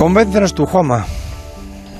Convéncenos tu Juama.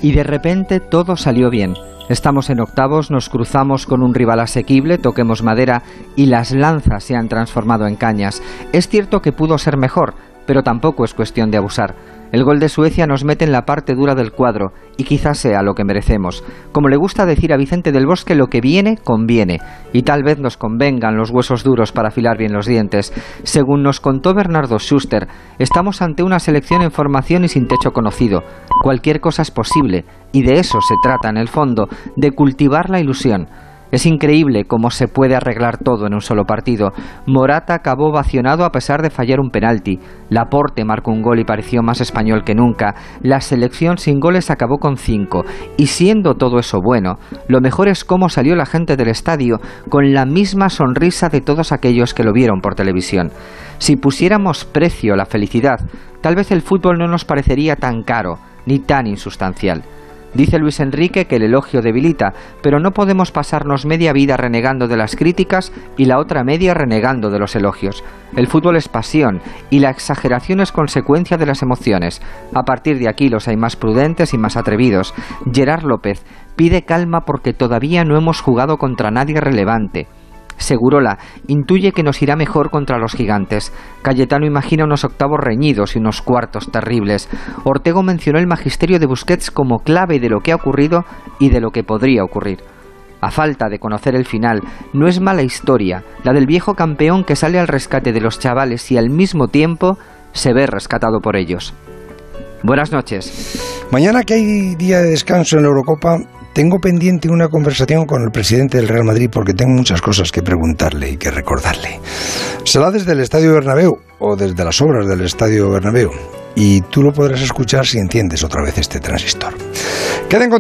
Y de repente todo salió bien. Estamos en octavos, nos cruzamos con un rival asequible, toquemos madera y las lanzas se han transformado en cañas. Es cierto que pudo ser mejor, pero tampoco es cuestión de abusar. El gol de Suecia nos mete en la parte dura del cuadro y quizás sea lo que merecemos. Como le gusta decir a Vicente del Bosque, lo que viene, conviene. Y tal vez nos convengan los huesos duros para afilar bien los dientes. Según nos contó Bernardo Schuster, estamos ante una selección en formación y sin techo conocido. Cualquier cosa es posible y de eso se trata en el fondo, de cultivar la ilusión. Es increíble cómo se puede arreglar todo en un solo partido. Morata acabó vacionado a pesar de fallar un penalti. Laporte marcó un gol y pareció más español que nunca. La selección sin goles acabó con cinco. Y siendo todo eso bueno, lo mejor es cómo salió la gente del estadio con la misma sonrisa de todos aquellos que lo vieron por televisión. Si pusiéramos precio a la felicidad, tal vez el fútbol no nos parecería tan caro ni tan insustancial. Dice Luis Enrique que el elogio debilita, pero no podemos pasarnos media vida renegando de las críticas y la otra media renegando de los elogios. El fútbol es pasión y la exageración es consecuencia de las emociones. A partir de aquí los hay más prudentes y más atrevidos. Gerard López pide calma porque todavía no hemos jugado contra nadie relevante. Segurola intuye que nos irá mejor contra los gigantes. Cayetano imagina unos octavos reñidos y unos cuartos terribles. Ortego mencionó el magisterio de Busquets como clave de lo que ha ocurrido y de lo que podría ocurrir. A falta de conocer el final, no es mala historia, la del viejo campeón que sale al rescate de los chavales y al mismo tiempo se ve rescatado por ellos. Buenas noches. Mañana que hay día de descanso en la Eurocopa, tengo pendiente una conversación con el presidente del Real Madrid porque tengo muchas cosas que preguntarle y que recordarle. Será desde el Estadio Bernabéu o desde las obras del Estadio Bernabéu y tú lo podrás escuchar si entiendes otra vez este transistor. Queden